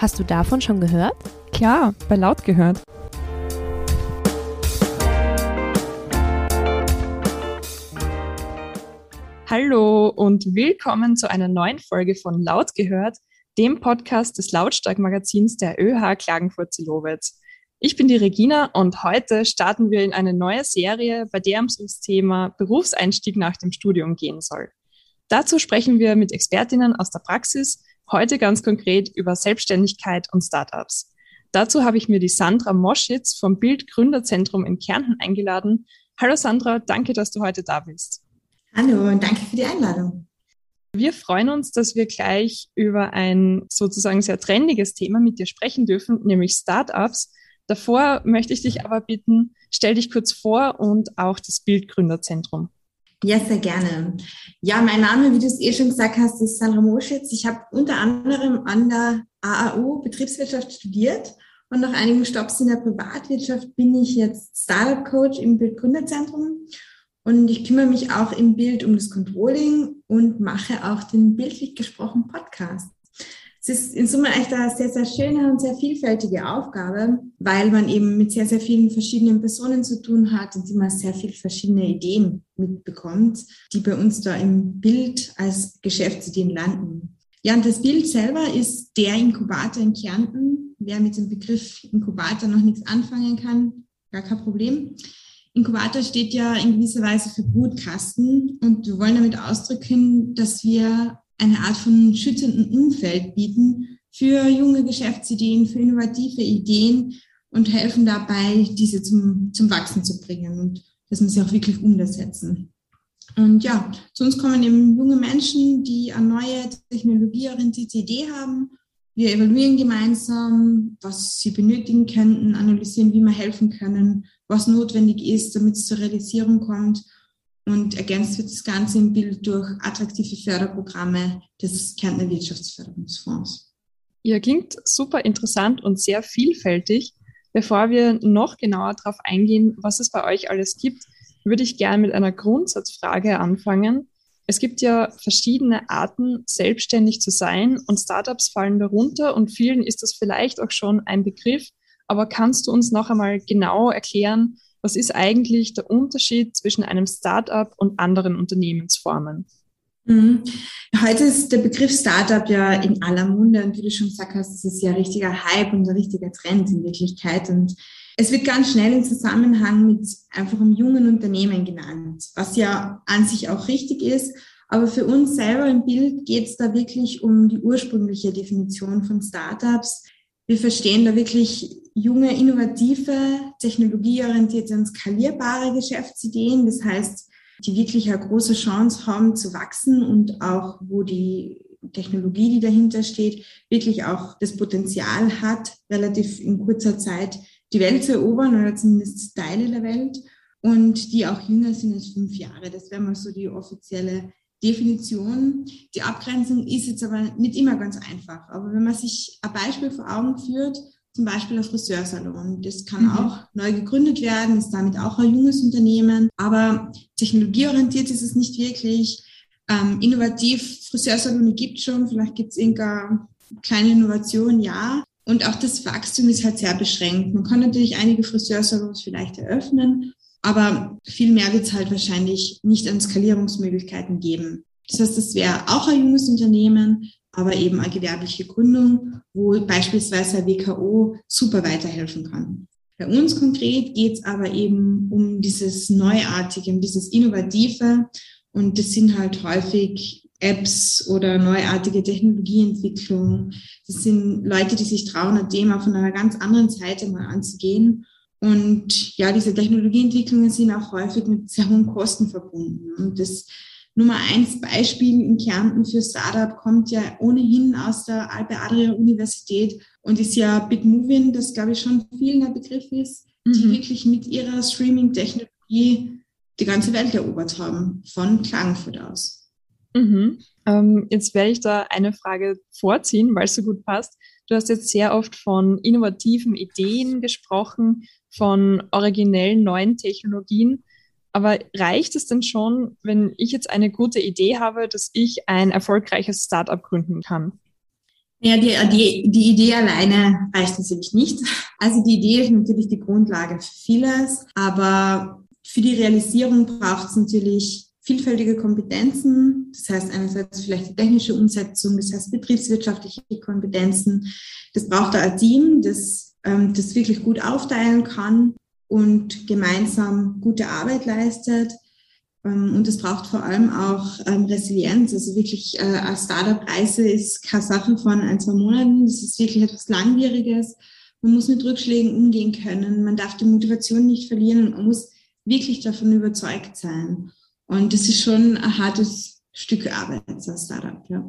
Hast du davon schon gehört? Klar, bei laut gehört. Hallo und willkommen zu einer neuen Folge von Laut gehört, dem Podcast des Lautstark-Magazins der ÖH Klagenfurt-Zillowitz. Ich bin die Regina und heute starten wir in eine neue Serie, bei der es ums Thema Berufseinstieg nach dem Studium gehen soll. Dazu sprechen wir mit Expertinnen aus der Praxis, heute ganz konkret über Selbstständigkeit und Startups. Dazu habe ich mir die Sandra Moschitz vom Bild Gründerzentrum in Kärnten eingeladen. Hallo Sandra, danke, dass du heute da bist. Hallo und danke für die Einladung. Wir freuen uns, dass wir gleich über ein sozusagen sehr trendiges Thema mit dir sprechen dürfen, nämlich Startups. Davor möchte ich dich aber bitten, stell dich kurz vor und auch das Bildgründerzentrum. Ja, sehr gerne. Ja, mein Name, wie du es eh schon gesagt hast, ist Sandra Moschitz. Ich habe unter anderem an der AAU Betriebswirtschaft studiert und nach einigen Stopps in der Privatwirtschaft bin ich jetzt Startup Coach im Bildgründerzentrum und ich kümmere mich auch im Bild um das Controlling und mache auch den bildlich gesprochenen Podcast es ist in Summe echt eine sehr, sehr schöne und sehr vielfältige Aufgabe, weil man eben mit sehr, sehr vielen verschiedenen Personen zu tun hat und immer sehr viele verschiedene Ideen mitbekommt, die bei uns da im Bild als Geschäftsideen landen. Ja, und das Bild selber ist der Inkubator in Kärnten. Wer mit dem Begriff Inkubator noch nichts anfangen kann, gar kein Problem. Inkubator steht ja in gewisser Weise für Brutkasten und wir wollen damit ausdrücken, dass wir eine Art von schützenden Umfeld bieten für junge Geschäftsideen, für innovative Ideen und helfen dabei, diese zum, zum Wachsen zu bringen und dass wir sie auch wirklich umsetzen. Und ja, zu uns kommen eben junge Menschen, die eine neue technologieorientierte Idee haben. Wir evaluieren gemeinsam, was sie benötigen könnten, analysieren, wie wir helfen können, was notwendig ist, damit es zur Realisierung kommt und ergänzt wird das Ganze im Bild durch attraktive Förderprogramme des Kärntner Wirtschaftsförderungsfonds. Ja, klingt super interessant und sehr vielfältig. Bevor wir noch genauer darauf eingehen, was es bei euch alles gibt, würde ich gerne mit einer Grundsatzfrage anfangen. Es gibt ja verschiedene Arten, selbstständig zu sein und Startups fallen darunter und vielen ist das vielleicht auch schon ein Begriff. Aber kannst du uns noch einmal genau erklären, was ist eigentlich der Unterschied zwischen einem Startup und anderen Unternehmensformen? Mhm. Heute ist der Begriff Startup ja in aller Munde und wie du schon gesagt hast, das ist ja richtiger Hype und ein richtiger Trend in Wirklichkeit und es wird ganz schnell im Zusammenhang mit einfach einem jungen Unternehmen genannt, was ja an sich auch richtig ist. Aber für uns selber im Bild geht es da wirklich um die ursprüngliche Definition von Startups. Wir verstehen da wirklich junge, innovative, technologieorientierte und skalierbare Geschäftsideen. Das heißt, die wirklich eine große Chance haben zu wachsen und auch, wo die Technologie, die dahinter steht, wirklich auch das Potenzial hat, relativ in kurzer Zeit die Welt zu erobern oder zumindest Teile der Welt und die auch jünger sind als fünf Jahre. Das wäre mal so die offizielle Definition. Die Abgrenzung ist jetzt aber nicht immer ganz einfach. Aber wenn man sich ein Beispiel vor Augen führt, zum Beispiel ein Friseursalon. Das kann mhm. auch neu gegründet werden, ist damit auch ein junges Unternehmen. Aber technologieorientiert ist es nicht wirklich. Ähm, innovativ, Friseursalone gibt es schon, vielleicht gibt es irgendeine kleine Innovation, ja. Und auch das Wachstum ist halt sehr beschränkt. Man kann natürlich einige Friseursalons vielleicht eröffnen, aber viel mehr wird es halt wahrscheinlich nicht an Skalierungsmöglichkeiten geben. Das heißt, es wäre auch ein junges Unternehmen, aber eben eine gewerbliche Gründung, wo beispielsweise ein WKO super weiterhelfen kann. Bei uns konkret geht es aber eben um dieses Neuartige, um dieses Innovative. Und das sind halt häufig Apps oder neuartige Technologieentwicklung. Das sind Leute, die sich trauen, ein Thema von einer ganz anderen Seite mal anzugehen. Und ja, diese Technologieentwicklungen sind auch häufig mit sehr hohen Kosten verbunden. Und das Nummer eins Beispiel in Kärnten für Startup kommt ja ohnehin aus der Alpe Adria Universität und ist ja Bitmovin, das glaube ich schon vielen ein Begriff ist, mhm. die wirklich mit ihrer Streaming-Technologie die ganze Welt erobert haben, von Klagenfurt aus. Mhm. Ähm, jetzt werde ich da eine Frage vorziehen, weil es so gut passt. Du hast jetzt sehr oft von innovativen Ideen gesprochen, von originellen neuen Technologien. Aber reicht es denn schon, wenn ich jetzt eine gute Idee habe, dass ich ein erfolgreiches Startup gründen kann? Ja, die, die, die Idee alleine reicht natürlich nicht. Also die Idee ist natürlich die Grundlage für vieles, aber für die Realisierung braucht es natürlich vielfältige Kompetenzen. Das heißt einerseits vielleicht die technische Umsetzung, das heißt betriebswirtschaftliche Kompetenzen. Das braucht ein Team, das ähm, das wirklich gut aufteilen kann und gemeinsam gute Arbeit leistet. Ähm, und es braucht vor allem auch ähm, Resilienz. Also wirklich, äh, eine Startup-Reise ist keine Sache von ein, zwei Monaten. Das ist wirklich etwas Langwieriges. Man muss mit Rückschlägen umgehen können. Man darf die Motivation nicht verlieren und man muss wirklich davon überzeugt sein. Und das ist schon ein hartes Stück Arbeit als Startup, ja.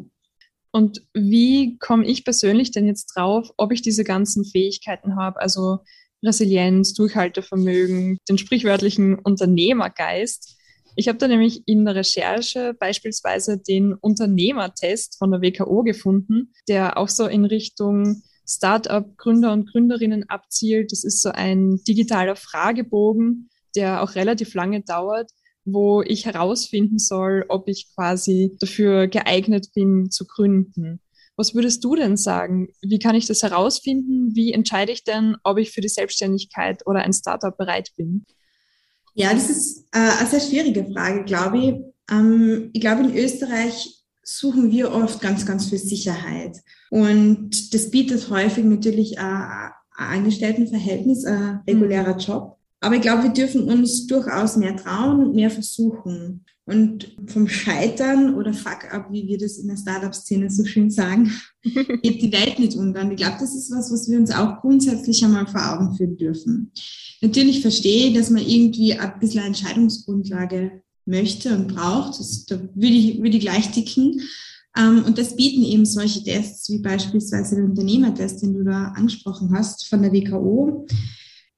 Und wie komme ich persönlich denn jetzt drauf, ob ich diese ganzen Fähigkeiten habe? Also Resilienz, Durchhaltevermögen, den sprichwörtlichen Unternehmergeist. Ich habe da nämlich in der Recherche beispielsweise den Unternehmertest von der WKO gefunden, der auch so in Richtung Startup-Gründer und Gründerinnen abzielt. Das ist so ein digitaler Fragebogen, der auch relativ lange dauert, wo ich herausfinden soll, ob ich quasi dafür geeignet bin zu gründen. Was würdest du denn sagen? Wie kann ich das herausfinden? Wie entscheide ich denn, ob ich für die Selbstständigkeit oder ein Startup bereit bin? Ja, das ist äh, eine sehr schwierige Frage, glaube ich. Ähm, ich glaube, in Österreich suchen wir oft ganz, ganz viel Sicherheit. Und das bietet häufig natürlich ein, ein Angestelltenverhältnis, ein regulärer mhm. Job. Aber ich glaube, wir dürfen uns durchaus mehr trauen und mehr versuchen. Und vom Scheitern oder Fuck-up, wie wir das in der Startup-Szene so schön sagen, geht die Welt nicht unter. Und ich glaube, das ist was, was wir uns auch grundsätzlich einmal vor Augen führen dürfen. Natürlich verstehe ich, dass man irgendwie ein bisschen Entscheidungsgrundlage möchte und braucht. Das, da würde ich, würde ich gleich ticken. Ähm, und das bieten eben solche Tests wie beispielsweise der Unternehmertest, den du da angesprochen hast von der WKO.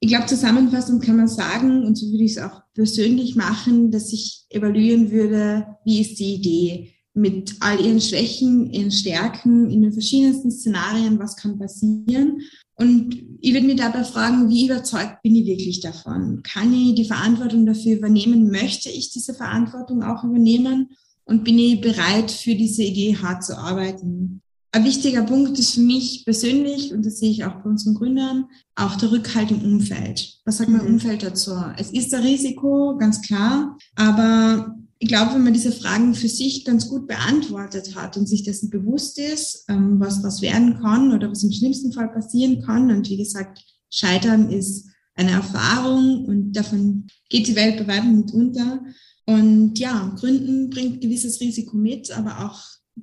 Ich glaube, zusammenfassend kann man sagen, und so würde ich es auch persönlich machen, dass ich evaluieren würde, wie ist die Idee mit all ihren Schwächen, ihren Stärken, in den verschiedensten Szenarien, was kann passieren. Und ich würde mich dabei fragen, wie überzeugt bin ich wirklich davon? Kann ich die Verantwortung dafür übernehmen? Möchte ich diese Verantwortung auch übernehmen? Und bin ich bereit, für diese Idee hart zu arbeiten? Ein wichtiger Punkt ist für mich persönlich, und das sehe ich auch bei unseren Gründern, auch der Rückhalt im Umfeld. Was sagt mein mhm. Umfeld dazu? Es ist ein Risiko, ganz klar, aber ich glaube, wenn man diese Fragen für sich ganz gut beantwortet hat und sich dessen bewusst ist, ähm, was was werden kann oder was im schlimmsten Fall passieren kann, und wie gesagt, Scheitern ist eine Erfahrung und davon geht die Welt bei weitem nicht unter. Und ja, Gründen bringt gewisses Risiko mit, aber auch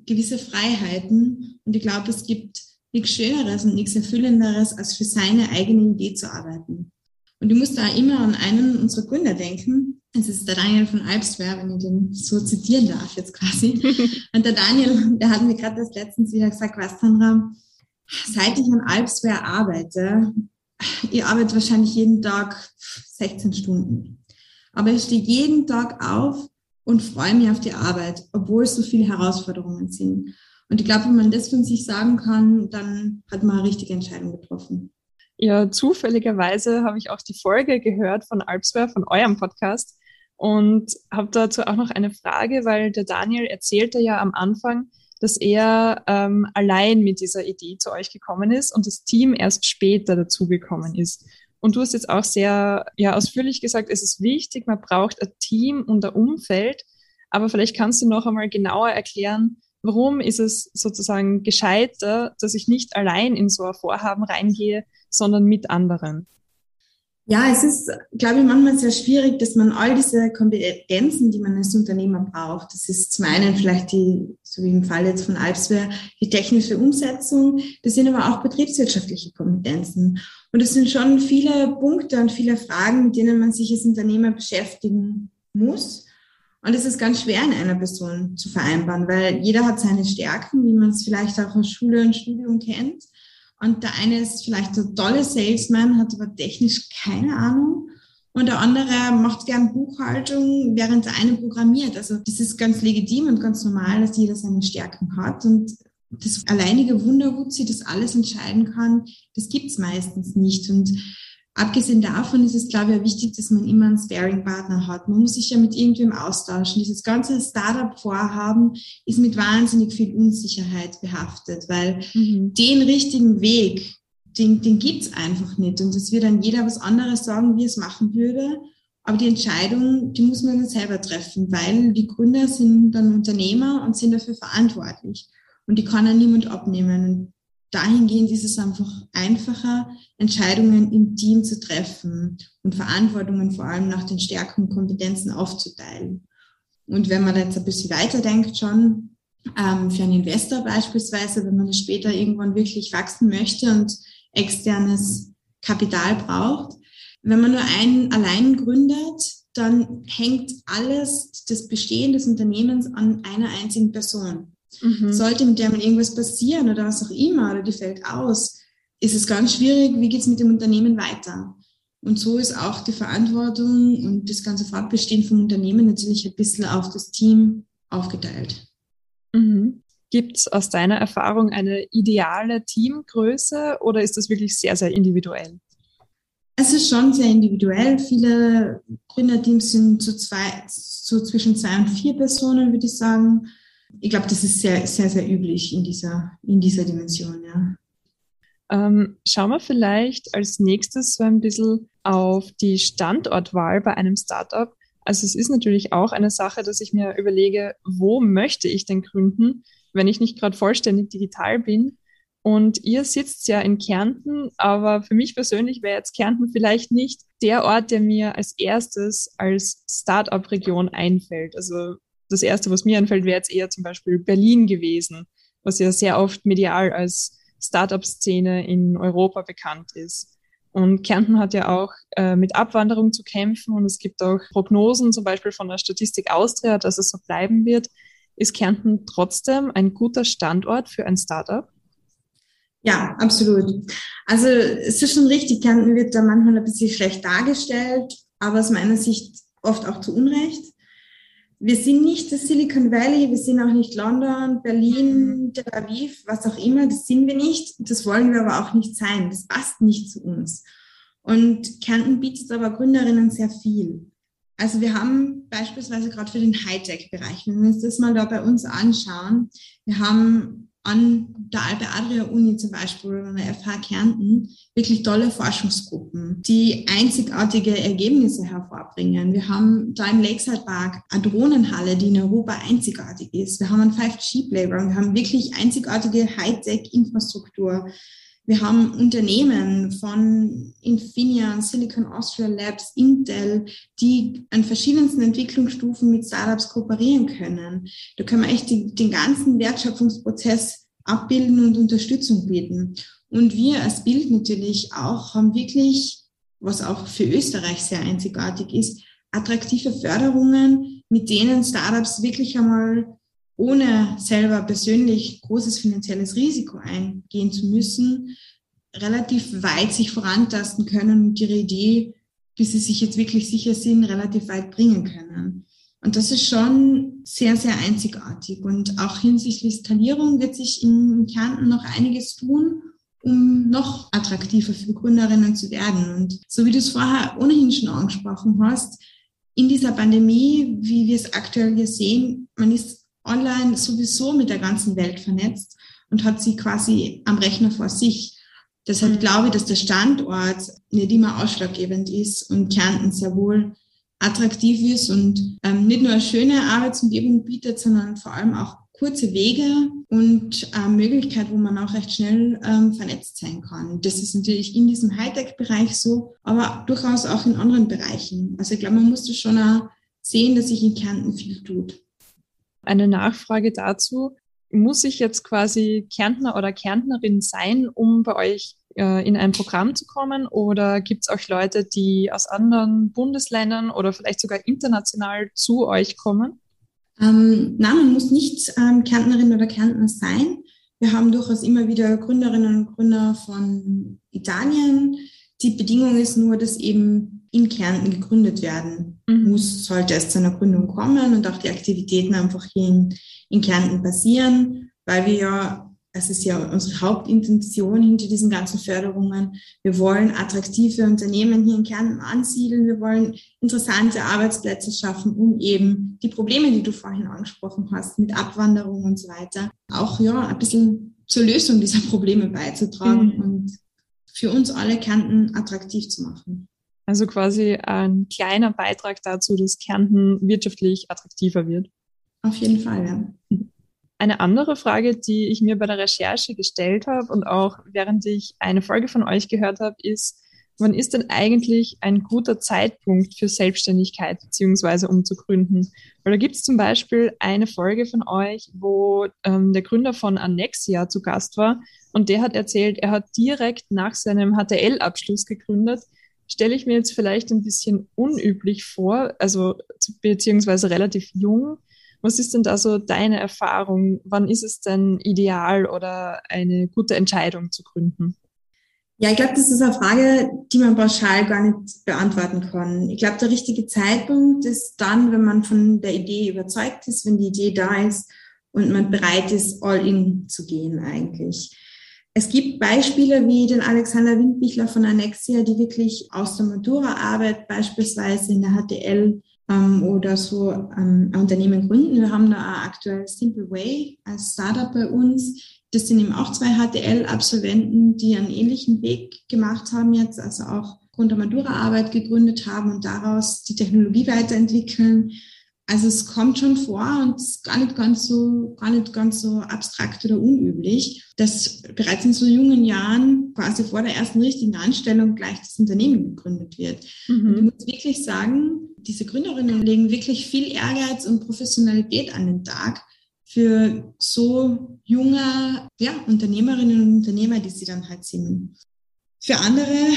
gewisse Freiheiten. Und ich glaube, es gibt nichts Schöneres und nichts Erfüllenderes, als für seine eigene Idee zu arbeiten. Und ich muss da immer an einen unserer Gründer denken. Es ist der Daniel von Alpswehr, wenn ich den so zitieren darf jetzt quasi. Und der Daniel, der hat mir gerade das letztens wieder gesagt, was Sandra, seit ich an Alpswehr arbeite, ich arbeite wahrscheinlich jeden Tag 16 Stunden. Aber ich stehe jeden Tag auf und freue mich auf die Arbeit, obwohl es so viele Herausforderungen sind. Und ich glaube, wenn man das von sich sagen kann, dann hat man eine richtige Entscheidung getroffen. Ja, zufälligerweise habe ich auch die Folge gehört von Alpswehr, von eurem Podcast und habe dazu auch noch eine Frage, weil der Daniel erzählte ja am Anfang, dass er ähm, allein mit dieser Idee zu euch gekommen ist und das Team erst später dazugekommen ist. Und du hast jetzt auch sehr ja, ausführlich gesagt, es ist wichtig, man braucht ein Team und ein Umfeld. Aber vielleicht kannst du noch einmal genauer erklären, warum ist es sozusagen gescheiter, dass ich nicht allein in so ein Vorhaben reingehe, sondern mit anderen? Ja, es ist, glaube ich, manchmal sehr schwierig, dass man all diese Kompetenzen, die man als Unternehmer braucht, das ist zum einen vielleicht die, so wie im Fall jetzt von Alpswehr, die technische Umsetzung, das sind aber auch betriebswirtschaftliche Kompetenzen. Und es sind schon viele Punkte und viele Fragen, mit denen man sich als Unternehmer beschäftigen muss. Und es ist ganz schwer in einer Person zu vereinbaren, weil jeder hat seine Stärken, wie man es vielleicht auch aus Schule und Studium kennt. Und der eine ist vielleicht der tolle Salesman, hat aber technisch keine Ahnung. Und der andere macht gern Buchhaltung, während der eine programmiert. Also das ist ganz legitim und ganz normal, dass jeder seine Stärken hat. Und das alleinige Wunder, wo sie das alles entscheiden kann, das gibt's meistens nicht. Und Abgesehen davon ist es, glaube ich, wichtig, dass man immer einen Sparing-Partner hat. Man muss sich ja mit irgendwem austauschen. Dieses ganze Startup-Vorhaben ist mit wahnsinnig viel Unsicherheit behaftet, weil mhm. den richtigen Weg, den, den gibt's einfach nicht. Und es wird dann jeder was anderes sagen, wie es machen würde. Aber die Entscheidung, die muss man dann selber treffen, weil die Gründer sind dann Unternehmer und sind dafür verantwortlich. Und die kann ja niemand abnehmen dahingehend ist es einfach einfacher, Entscheidungen im Team zu treffen und Verantwortungen vor allem nach den Stärken und Kompetenzen aufzuteilen. Und wenn man jetzt ein bisschen weiterdenkt schon, ähm, für einen Investor beispielsweise, wenn man später irgendwann wirklich wachsen möchte und externes Kapital braucht, wenn man nur einen allein gründet, dann hängt alles das Bestehen des Unternehmens an einer einzigen Person. Mhm. Sollte mit der mal irgendwas passieren oder was auch immer oder die fällt aus, ist es ganz schwierig, wie geht es mit dem Unternehmen weiter? Und so ist auch die Verantwortung und das ganze Fortbestehen vom Unternehmen natürlich ein bisschen auf das Team aufgeteilt. Mhm. Gibt es aus deiner Erfahrung eine ideale Teamgröße oder ist das wirklich sehr, sehr individuell? Es ist schon sehr individuell. Viele Gründerteams sind zu zwei, so zwischen zwei und vier Personen, würde ich sagen ich glaube, das ist sehr, sehr, sehr üblich in dieser, in dieser Dimension, ja. Ähm, schauen wir vielleicht als nächstes so ein bisschen auf die Standortwahl bei einem Startup. Also es ist natürlich auch eine Sache, dass ich mir überlege, wo möchte ich denn gründen, wenn ich nicht gerade vollständig digital bin. Und ihr sitzt ja in Kärnten, aber für mich persönlich wäre jetzt Kärnten vielleicht nicht der Ort, der mir als erstes als Startup-Region einfällt. Also das Erste, was mir einfällt, wäre jetzt eher zum Beispiel Berlin gewesen, was ja sehr oft medial als Startup-Szene in Europa bekannt ist. Und Kärnten hat ja auch äh, mit Abwanderung zu kämpfen und es gibt auch Prognosen, zum Beispiel von der Statistik Austria, dass es so bleiben wird. Ist Kärnten trotzdem ein guter Standort für ein Startup? Ja, absolut. Also es ist schon richtig, Kärnten wird da manchmal ein bisschen schlecht dargestellt, aber aus meiner Sicht oft auch zu Unrecht wir sind nicht das Silicon Valley, wir sind auch nicht London, Berlin, mhm. Tel Aviv, was auch immer, das sind wir nicht. Das wollen wir aber auch nicht sein. Das passt nicht zu uns. Und Kärnten bietet aber Gründerinnen sehr viel. Also wir haben beispielsweise gerade für den Hightech-Bereich, wenn wir uns das mal da bei uns anschauen, wir haben an der Alpe Adria Uni zum Beispiel oder der FH Kärnten wirklich tolle Forschungsgruppen, die einzigartige Ergebnisse hervorbringen. Wir haben da im Lakeside Park eine Drohnenhalle, die in Europa einzigartig ist. Wir haben ein 5G-Playground. Wir haben wirklich einzigartige Hightech-Infrastruktur. Wir haben Unternehmen von Infineon, Silicon Austria Labs, Intel, die an verschiedensten Entwicklungsstufen mit Startups kooperieren können. Da können wir echt die, den ganzen Wertschöpfungsprozess abbilden und Unterstützung bieten. Und wir als Bild natürlich auch haben wirklich, was auch für Österreich sehr einzigartig ist, attraktive Förderungen, mit denen Startups wirklich einmal ohne selber persönlich großes finanzielles Risiko eingehen zu müssen, relativ weit sich vorantasten können und ihre Idee, bis sie sich jetzt wirklich sicher sind, relativ weit bringen können. Und das ist schon sehr, sehr einzigartig. Und auch hinsichtlich Skalierung wird sich in Kärnten noch einiges tun, um noch attraktiver für Gründerinnen zu werden. Und so wie du es vorher ohnehin schon angesprochen hast, in dieser Pandemie, wie wir es aktuell hier sehen, man ist online sowieso mit der ganzen Welt vernetzt und hat sie quasi am Rechner vor sich. Deshalb mhm. glaube ich, dass der Standort nicht immer ausschlaggebend ist und Kärnten sehr wohl attraktiv ist und ähm, nicht nur eine schöne Arbeitsumgebung bietet, sondern vor allem auch kurze Wege und äh, Möglichkeit, wo man auch recht schnell ähm, vernetzt sein kann. Das ist natürlich in diesem Hightech-Bereich so, aber durchaus auch in anderen Bereichen. Also ich glaube, man muss das schon auch sehen, dass sich in Kärnten viel tut. Eine Nachfrage dazu. Muss ich jetzt quasi Kärntner oder Kärntnerin sein, um bei euch äh, in ein Programm zu kommen? Oder gibt es auch Leute, die aus anderen Bundesländern oder vielleicht sogar international zu euch kommen? Ähm, nein, man muss nicht ähm, Kärntnerin oder Kärntner sein. Wir haben durchaus immer wieder Gründerinnen und Gründer von Italien. Die Bedingung ist nur, dass eben in Kärnten gegründet werden mhm. muss, sollte es zu einer Gründung kommen und auch die Aktivitäten einfach hier in, in Kärnten passieren, weil wir ja das ist ja unsere Hauptintention hinter diesen ganzen Förderungen. Wir wollen attraktive Unternehmen hier in Kärnten ansiedeln. Wir wollen interessante Arbeitsplätze schaffen, um eben die Probleme, die du vorhin angesprochen hast, mit Abwanderung und so weiter, auch ja ein bisschen zur Lösung dieser Probleme beizutragen mhm. und für uns alle Kärnten attraktiv zu machen. Also quasi ein kleiner Beitrag dazu, dass Kärnten wirtschaftlich attraktiver wird. Auf jeden Fall, ja. Eine andere Frage, die ich mir bei der Recherche gestellt habe und auch während ich eine Folge von euch gehört habe, ist, wann ist denn eigentlich ein guter Zeitpunkt für Selbstständigkeit beziehungsweise um zu gründen? Weil da gibt es zum Beispiel eine Folge von euch, wo ähm, der Gründer von Annexia zu Gast war und der hat erzählt, er hat direkt nach seinem HTL-Abschluss gegründet. Stelle ich mir jetzt vielleicht ein bisschen unüblich vor, also beziehungsweise relativ jung. Was ist denn da so deine Erfahrung? Wann ist es denn ideal oder eine gute Entscheidung zu gründen? Ja, ich glaube, das ist eine Frage, die man pauschal gar nicht beantworten kann. Ich glaube, der richtige Zeitpunkt ist dann, wenn man von der Idee überzeugt ist, wenn die Idee da ist und man bereit ist, all in zu gehen eigentlich. Es gibt Beispiele wie den Alexander Windbichler von Annexia, die wirklich aus der Matura-Arbeit beispielsweise in der HTL ähm, oder so ähm, ein Unternehmen gründen. Wir haben da aktuell Simple Way als Startup bei uns. Das sind eben auch zwei HTL-Absolventen, die einen ähnlichen Weg gemacht haben jetzt, also auch Grund der Matura-Arbeit gegründet haben und daraus die Technologie weiterentwickeln. Also es kommt schon vor und es ist gar nicht ganz so, gar nicht ganz so abstrakt oder unüblich, dass bereits in so jungen Jahren quasi vor der ersten richtigen Anstellung gleich das Unternehmen gegründet wird. Mhm. Und ich muss wirklich sagen, diese Gründerinnen legen wirklich viel Ehrgeiz und Professionalität an den Tag für so junge ja, Unternehmerinnen und Unternehmer, die sie dann halt sind. Für andere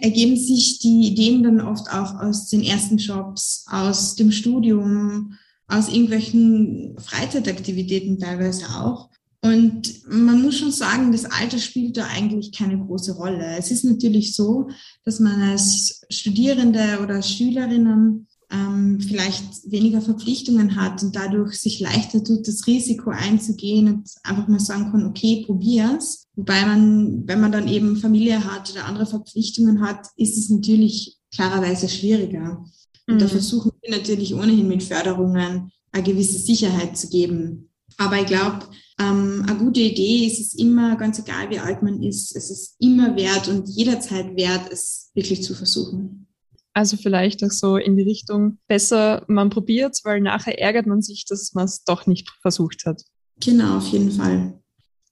ergeben sich die Ideen dann oft auch aus den ersten Jobs, aus dem Studium, aus irgendwelchen Freizeitaktivitäten teilweise auch. Und man muss schon sagen, das Alter spielt da eigentlich keine große Rolle. Es ist natürlich so, dass man als Studierende oder Schülerinnen ähm, vielleicht weniger Verpflichtungen hat und dadurch sich leichter tut, das Risiko einzugehen und einfach mal sagen kann, okay, probier's. Wobei man, wenn man dann eben Familie hat oder andere Verpflichtungen hat, ist es natürlich klarerweise schwieriger. Und mhm. da versuchen wir natürlich ohnehin mit Förderungen eine gewisse Sicherheit zu geben. Aber ich glaube, ähm, eine gute Idee ist es immer, ganz egal wie alt man ist, es ist immer wert und jederzeit wert, es wirklich zu versuchen. Also vielleicht auch so in die Richtung, besser man probiert weil nachher ärgert man sich, dass man es doch nicht versucht hat. Genau, auf jeden Fall.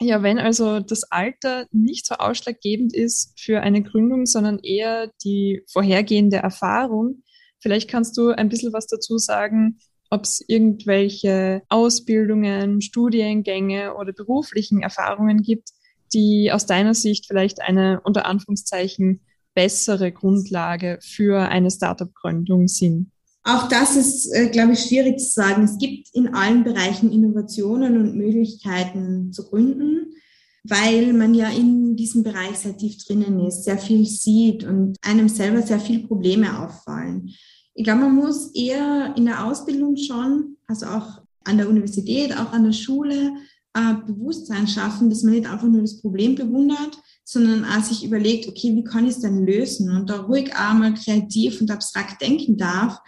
Ja, wenn also das Alter nicht so ausschlaggebend ist für eine Gründung, sondern eher die vorhergehende Erfahrung, vielleicht kannst du ein bisschen was dazu sagen, ob es irgendwelche Ausbildungen, Studiengänge oder beruflichen Erfahrungen gibt, die aus deiner Sicht vielleicht eine unter Anführungszeichen bessere Grundlage für eine Startup-Gründung sind? Auch das ist, äh, glaube ich, schwierig zu sagen. Es gibt in allen Bereichen Innovationen und Möglichkeiten zu gründen, weil man ja in diesem Bereich sehr tief drinnen ist, sehr viel sieht und einem selber sehr viele Probleme auffallen. Ich glaube, man muss eher in der Ausbildung schon, also auch an der Universität, auch an der Schule, äh, Bewusstsein schaffen, dass man nicht einfach nur das Problem bewundert, sondern auch sich überlegt, okay, wie kann ich es denn lösen und da ruhig auch mal kreativ und abstrakt denken darf,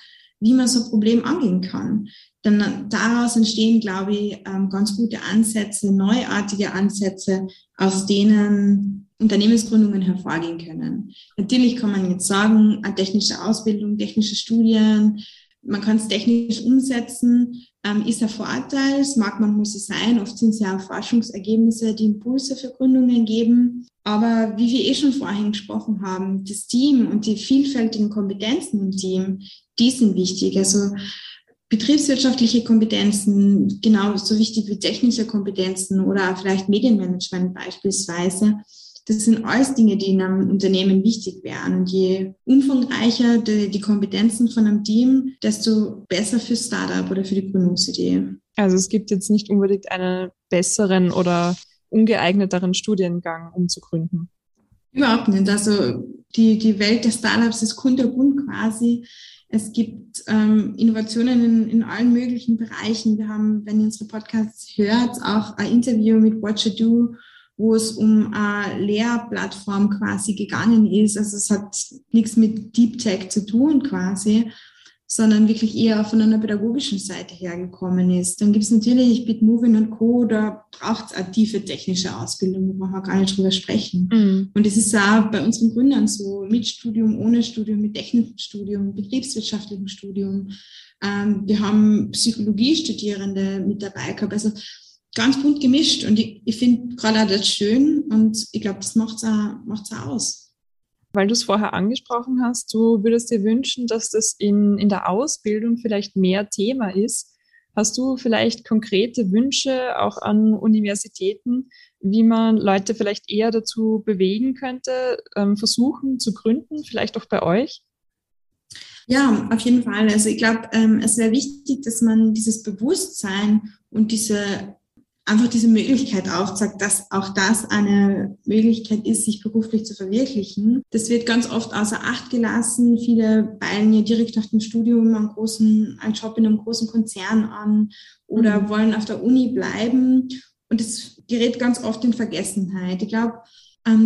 wie man so ein Problem angehen kann. Denn daraus entstehen, glaube ich, ähm, ganz gute Ansätze, neuartige Ansätze, aus denen Unternehmensgründungen hervorgehen können. Natürlich kann man jetzt sagen, eine technische Ausbildung, technische Studien, man kann es technisch umsetzen, ähm, ist ein Vorteil. Es mag manchmal so sein. Oft sind es ja auch Forschungsergebnisse, die Impulse für Gründungen geben. Aber wie wir eh schon vorhin gesprochen haben, das Team und die vielfältigen Kompetenzen im Team, die sind wichtig. Also betriebswirtschaftliche Kompetenzen genauso wichtig wie technische Kompetenzen oder vielleicht Medienmanagement beispielsweise. Das sind alles Dinge, die in einem Unternehmen wichtig wären. Und je umfangreicher die, die Kompetenzen von einem Team, desto besser für Startup oder für die Gründungsidee. Also es gibt jetzt nicht unbedingt einen besseren oder ungeeigneteren Studiengang, um zu gründen. Überhaupt nicht. Also die, die Welt der Startups ist kunterbunt quasi. Es gibt ähm, Innovationen in, in allen möglichen Bereichen. Wir haben, wenn ihr unsere Podcasts hört, auch ein Interview mit What You Do wo es um eine Lehrplattform quasi gegangen ist. Also es hat nichts mit Deep Tech zu tun quasi, sondern wirklich eher von einer pädagogischen Seite hergekommen ist. Dann gibt es natürlich Bitmovin und Co., da braucht es eine tiefe technische Ausbildung, wo wir gar nicht drüber sprechen. Mhm. Und es ist auch bei unseren Gründern so, mit Studium, ohne Studium, mit technischem Studium, betriebswirtschaftlichem Studium. Ähm, wir haben Psychologiestudierende mit dabei gehabt. Also ganz bunt gemischt und ich, ich finde gerade das schön und ich glaube, das macht es auch, macht's auch aus. Weil du es vorher angesprochen hast, du würdest dir wünschen, dass das in, in der Ausbildung vielleicht mehr Thema ist. Hast du vielleicht konkrete Wünsche auch an Universitäten, wie man Leute vielleicht eher dazu bewegen könnte, ähm, versuchen zu gründen, vielleicht auch bei euch? Ja, auf jeden Fall. Also ich glaube, ähm, es wäre wichtig, dass man dieses Bewusstsein und diese einfach diese Möglichkeit aufzeigt, dass auch das eine Möglichkeit ist, sich beruflich zu verwirklichen. Das wird ganz oft außer Acht gelassen. Viele beilen ja direkt nach dem Studium einen großen, einen Job in einem großen Konzern an oder mhm. wollen auf der Uni bleiben. Und das gerät ganz oft in Vergessenheit. Ich glaube,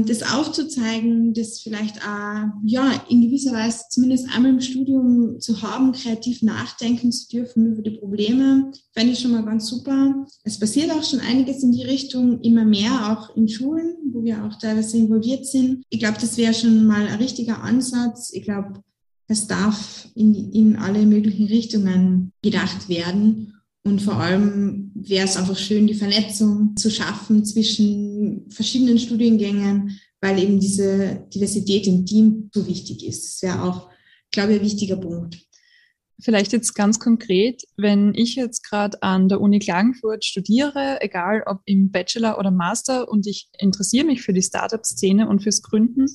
das aufzuzeigen, das vielleicht auch, ja, in gewisser Weise zumindest einmal im Studium zu haben, kreativ nachdenken zu dürfen über die Probleme, fände ich schon mal ganz super. Es passiert auch schon einiges in die Richtung, immer mehr, auch in Schulen, wo wir auch teilweise involviert sind. Ich glaube, das wäre schon mal ein richtiger Ansatz. Ich glaube, es darf in, in alle möglichen Richtungen gedacht werden. Und vor allem wäre es einfach schön, die Vernetzung zu schaffen zwischen verschiedenen Studiengängen, weil eben diese Diversität im Team so wichtig ist. Das wäre auch, glaube ich, ein wichtiger Punkt. Vielleicht jetzt ganz konkret, wenn ich jetzt gerade an der Uni Klagenfurt studiere, egal ob im Bachelor oder Master, und ich interessiere mich für die Startup-Szene und fürs Gründen,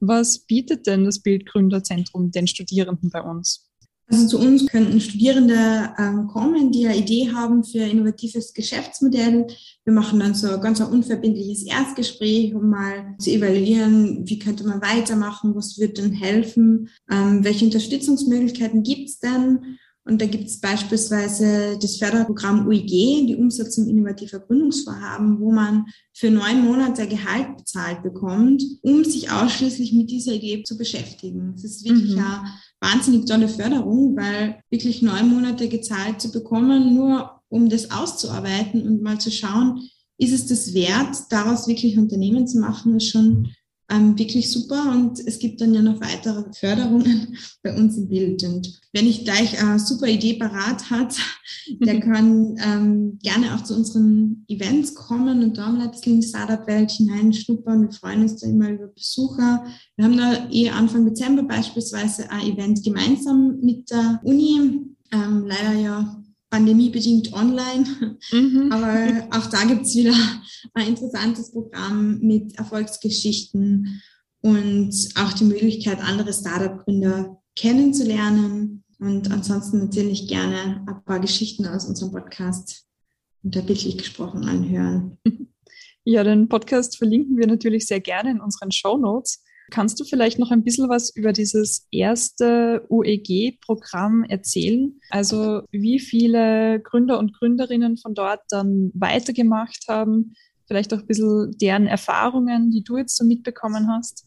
was bietet denn das Bildgründerzentrum den Studierenden bei uns? Also zu uns könnten Studierende ähm, kommen, die eine Idee haben für ein innovatives Geschäftsmodell. Wir machen dann so ein ganz unverbindliches Erstgespräch, um mal zu evaluieren, wie könnte man weitermachen, was wird denn helfen, ähm, welche Unterstützungsmöglichkeiten gibt es denn. Und da gibt es beispielsweise das Förderprogramm UIG, die Umsetzung innovativer Gründungsvorhaben, wo man für neun Monate Gehalt bezahlt bekommt, um sich ausschließlich mit dieser Idee zu beschäftigen. Das ist wirklich mhm. eine wahnsinnig tolle Förderung, weil wirklich neun Monate gezahlt zu bekommen, nur um das auszuarbeiten und mal zu schauen, ist es das wert, daraus wirklich Unternehmen zu machen, ist schon ähm, wirklich super. Und es gibt dann ja noch weitere Förderungen bei uns im Bild. Und wenn ich gleich eine super Idee parat hat, der mhm. kann ähm, gerne auch zu unseren Events kommen und da mal ein bisschen in die Startup-Welt hineinschnuppern. Wir freuen uns da immer über Besucher. Wir haben da eh Anfang Dezember beispielsweise ein Event gemeinsam mit der Uni. Ähm, leider ja pandemiebedingt online. Mhm. Aber auch da gibt es wieder ein interessantes Programm mit Erfolgsgeschichten und auch die Möglichkeit, andere Startup-Gründer kennenzulernen. Und ansonsten natürlich gerne ein paar Geschichten aus unserem Podcast unter bildlich gesprochen anhören. Ja, den Podcast verlinken wir natürlich sehr gerne in unseren Show Notes. Kannst du vielleicht noch ein bisschen was über dieses erste UEG-Programm erzählen? Also wie viele Gründer und Gründerinnen von dort dann weitergemacht haben? Vielleicht auch ein bisschen deren Erfahrungen, die du jetzt so mitbekommen hast?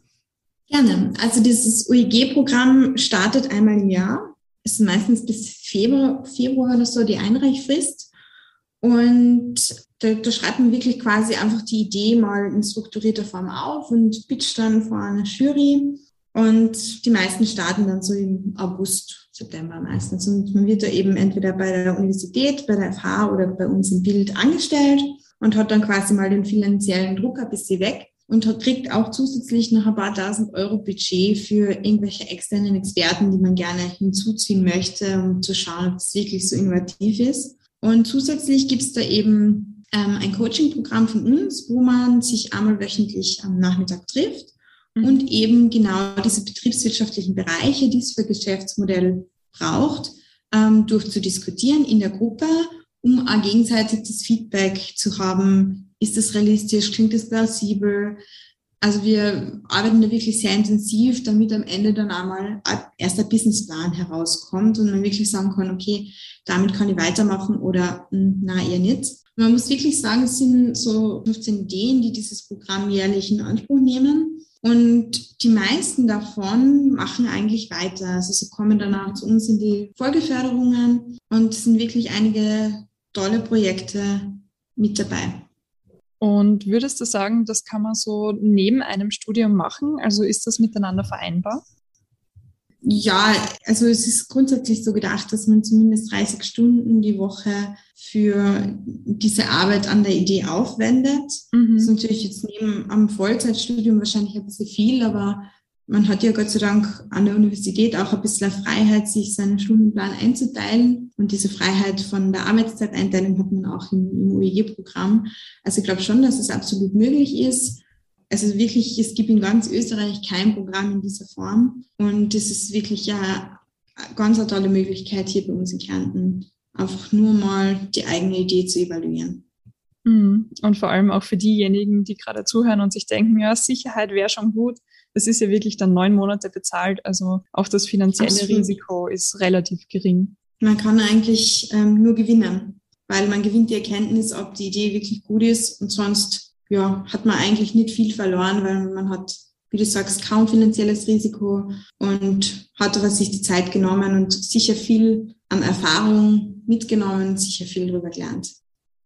Gerne. Also dieses UEG-Programm startet einmal im Jahr. Ist meistens bis Februar, Februar oder so die Einreichfrist. Und da, da schreibt man wirklich quasi einfach die Idee mal in strukturierter Form auf und pitcht dann vor einer Jury. Und die meisten starten dann so im August, September meistens. Und man wird da eben entweder bei der Universität, bei der FH oder bei uns im Bild angestellt und hat dann quasi mal den finanziellen Druck ein bisschen weg und kriegt auch zusätzlich noch ein paar tausend Euro Budget für irgendwelche externen Experten, die man gerne hinzuziehen möchte, um zu schauen, ob es wirklich so innovativ ist. Und zusätzlich gibt es da eben ähm, ein Coaching-Programm von uns, wo man sich einmal wöchentlich am Nachmittag trifft mhm. und eben genau diese betriebswirtschaftlichen Bereiche, die es für Geschäftsmodell braucht, ähm, durchzudiskutieren in der Gruppe, um auch gegenseitig das Feedback zu haben, ist das realistisch, klingt das plausibel, also wir arbeiten da wirklich sehr intensiv, damit am Ende dann einmal erst der Businessplan herauskommt und man wirklich sagen kann, okay, damit kann ich weitermachen oder hm, na eher nicht. Man muss wirklich sagen, es sind so 15 Ideen, die dieses Programm jährlich in Anspruch nehmen. Und die meisten davon machen eigentlich weiter. Also sie kommen danach zu uns in die Folgeförderungen und es sind wirklich einige tolle Projekte mit dabei. Und würdest du sagen, das kann man so neben einem Studium machen? Also ist das miteinander vereinbar? Ja, also es ist grundsätzlich so gedacht, dass man zumindest 30 Stunden die Woche für diese Arbeit an der Idee aufwendet. Mhm. Das ist natürlich jetzt neben am Vollzeitstudium wahrscheinlich ein bisschen viel, aber man hat ja Gott sei Dank an der Universität auch ein bisschen Freiheit, sich seinen Stundenplan einzuteilen. Und diese Freiheit von der Arbeitszeiteinteilung hat man auch im, im UEG-Programm. Also ich glaube schon, dass es absolut möglich ist. Also wirklich, es gibt in ganz Österreich kein Programm in dieser Form. Und es ist wirklich ja ganz eine tolle Möglichkeit hier bei uns in Kärnten, einfach nur mal die eigene Idee zu evaluieren. Mhm. Und vor allem auch für diejenigen, die gerade zuhören und sich denken, ja, Sicherheit wäre schon gut. Das ist ja wirklich dann neun Monate bezahlt. Also auch das finanzielle Absolut. Risiko ist relativ gering. Man kann eigentlich ähm, nur gewinnen, weil man gewinnt die Erkenntnis, ob die Idee wirklich gut ist und sonst ja, hat man eigentlich nicht viel verloren, weil man hat, wie du sagst, kaum finanzielles Risiko und hat aber sich die Zeit genommen und sicher viel an Erfahrung mitgenommen, sicher viel darüber gelernt.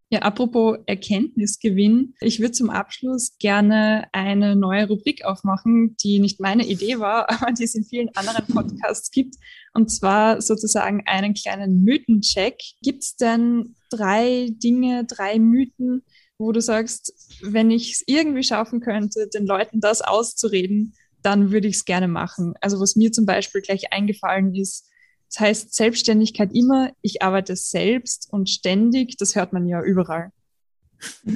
Ja, apropos Erkenntnisgewinn. Ich würde zum Abschluss gerne eine neue Rubrik aufmachen, die nicht meine Idee war, aber die es in vielen anderen Podcasts gibt. Und zwar sozusagen einen kleinen Mythencheck. Gibt es denn drei Dinge, drei Mythen, wo du sagst, wenn ich es irgendwie schaffen könnte, den Leuten das auszureden, dann würde ich es gerne machen. Also was mir zum Beispiel gleich eingefallen ist, das heißt Selbstständigkeit immer, ich arbeite selbst und ständig, das hört man ja überall.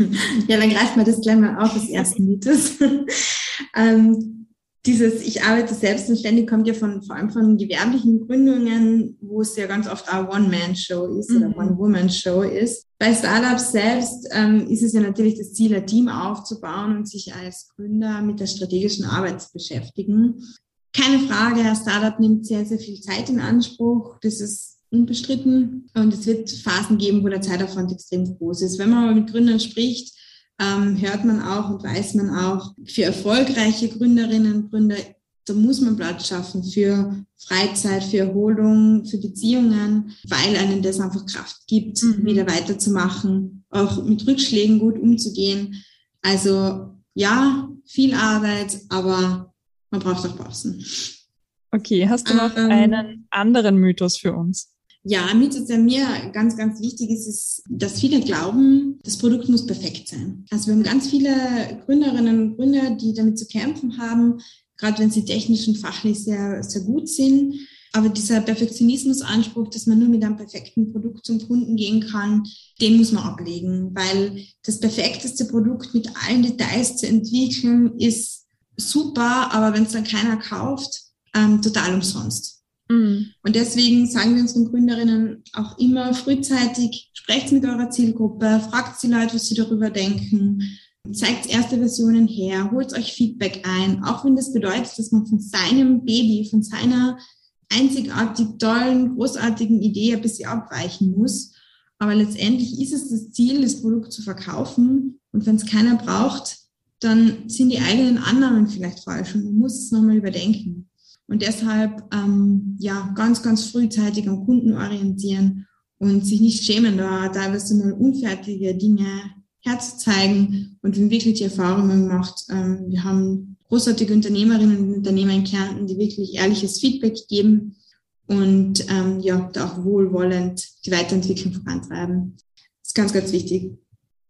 Ja, dann greift man das gleich mal auf, das erste Mythos. ähm, dieses Ich arbeite selbstständig kommt ja von, vor allem von gewerblichen Gründungen, wo es ja ganz oft eine One-Man-Show ist mhm. oder One-Woman-Show ist. Bei Startups selbst ähm, ist es ja natürlich das Ziel, ein Team aufzubauen und sich als Gründer mit der strategischen Arbeit zu beschäftigen. Keine Frage, ein Startup nimmt sehr, sehr viel Zeit in Anspruch. Das ist unbestritten. Und es wird Phasen geben, wo der Zeitaufwand extrem groß ist. Wenn man aber mit Gründern spricht, ähm, hört man auch und weiß man auch, für erfolgreiche Gründerinnen und Gründer, da muss man Platz schaffen für Freizeit, für Erholung, für Beziehungen, weil einem das einfach Kraft gibt, mhm. wieder weiterzumachen, auch mit Rückschlägen gut umzugehen. Also ja, viel Arbeit, aber man braucht auch Pausen. Okay, hast du noch ähm, einen anderen Mythos für uns? Ja, Mythos, der mir ganz, ganz wichtig ist, ist, dass viele glauben, das Produkt muss perfekt sein. Also wir haben ganz viele Gründerinnen und Gründer, die damit zu kämpfen haben, gerade wenn sie technisch und fachlich sehr, sehr gut sind. Aber dieser Perfektionismusanspruch, dass man nur mit einem perfekten Produkt zum Kunden gehen kann, den muss man ablegen, weil das perfekteste Produkt mit allen Details zu entwickeln ist super, aber wenn es dann keiner kauft, ähm, total umsonst. Mhm. Und deswegen sagen wir unseren Gründerinnen auch immer frühzeitig, sprecht mit eurer Zielgruppe, fragt die Leute, was sie darüber denken, zeigt erste Versionen her, holt euch Feedback ein, auch wenn das bedeutet, dass man von seinem Baby, von seiner einzigartig tollen, großartigen Idee ein bisschen abweichen muss. Aber letztendlich ist es das Ziel, das Produkt zu verkaufen. Und wenn es keiner braucht, dann sind die eigenen Annahmen vielleicht falsch und man muss es nochmal überdenken. Und deshalb ähm, ja ganz, ganz frühzeitig am Kunden orientieren und sich nicht schämen, da teilweise mal unfertige Dinge herzuzeigen und wir wirklich die Erfahrungen gemacht. Ähm, wir haben großartige Unternehmerinnen und Unternehmer in Kärnten, die wirklich ehrliches Feedback geben und ähm, ja, da auch wohlwollend die Weiterentwicklung vorantreiben. Das ist ganz, ganz wichtig.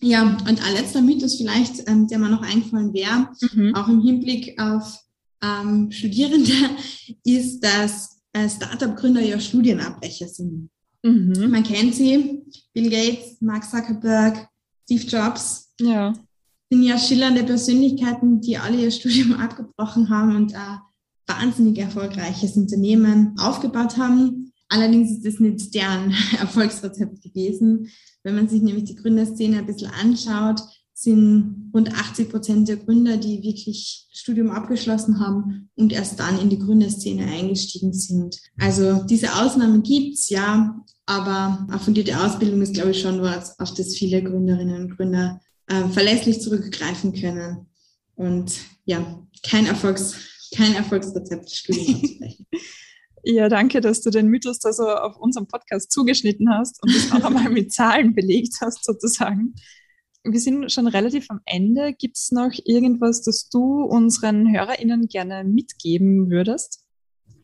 Ja, und ein letzter Mythos vielleicht, ähm, der mir noch eingefallen wäre, mhm. auch im Hinblick auf ähm, Studierende, ist, dass äh, Startup-Gründer ja Studienabbrecher sind. Mhm. Man kennt sie, Bill Gates, Mark Zuckerberg, Steve Jobs. Ja. Sind ja schillernde Persönlichkeiten, die alle ihr Studium abgebrochen haben und ein wahnsinnig erfolgreiches Unternehmen aufgebaut haben. Allerdings ist das nicht deren Erfolgsrezept gewesen. Wenn man sich nämlich die Gründerszene ein bisschen anschaut, sind rund 80 Prozent der Gründer, die wirklich Studium abgeschlossen haben und erst dann in die Gründerszene eingestiegen sind. Also diese Ausnahmen gibt's ja, aber eine fundierte Ausbildung ist, glaube ich, schon was, auf das viele Gründerinnen und Gründer äh, verlässlich zurückgreifen können. Und ja, kein Erfolgs, kein Erfolgsrezept, Studium abzubrechen. Ja, danke, dass du den Mythos da so auf unserem Podcast zugeschnitten hast und das auch einmal mit Zahlen belegt hast, sozusagen. Wir sind schon relativ am Ende. Gibt es noch irgendwas, das du unseren HörerInnen gerne mitgeben würdest?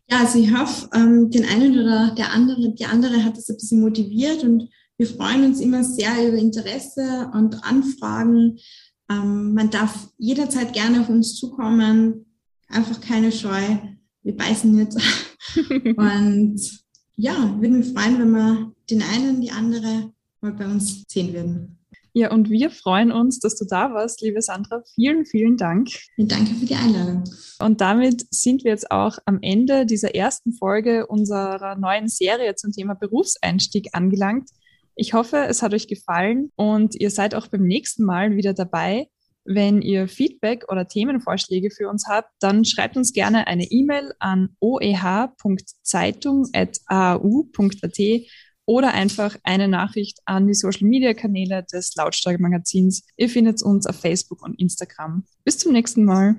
Ja, also ich hoffe, ähm, den einen oder der andere, die andere hat das ein bisschen motiviert und wir freuen uns immer sehr über Interesse und Anfragen. Ähm, man darf jederzeit gerne auf uns zukommen. Einfach keine Scheu. Wir beißen nicht. und ja, würden wir freuen, wenn wir den einen, die andere mal bei uns sehen würden. Ja, und wir freuen uns, dass du da warst, liebe Sandra. Vielen, vielen Dank. Und danke für die Einladung. Und damit sind wir jetzt auch am Ende dieser ersten Folge unserer neuen Serie zum Thema Berufseinstieg angelangt. Ich hoffe, es hat euch gefallen und ihr seid auch beim nächsten Mal wieder dabei. Wenn ihr Feedback oder Themenvorschläge für uns habt, dann schreibt uns gerne eine E-Mail an oeh.zeitung.au.at oder einfach eine Nachricht an die Social Media Kanäle des Lautstark Magazins. Ihr findet uns auf Facebook und Instagram. Bis zum nächsten Mal.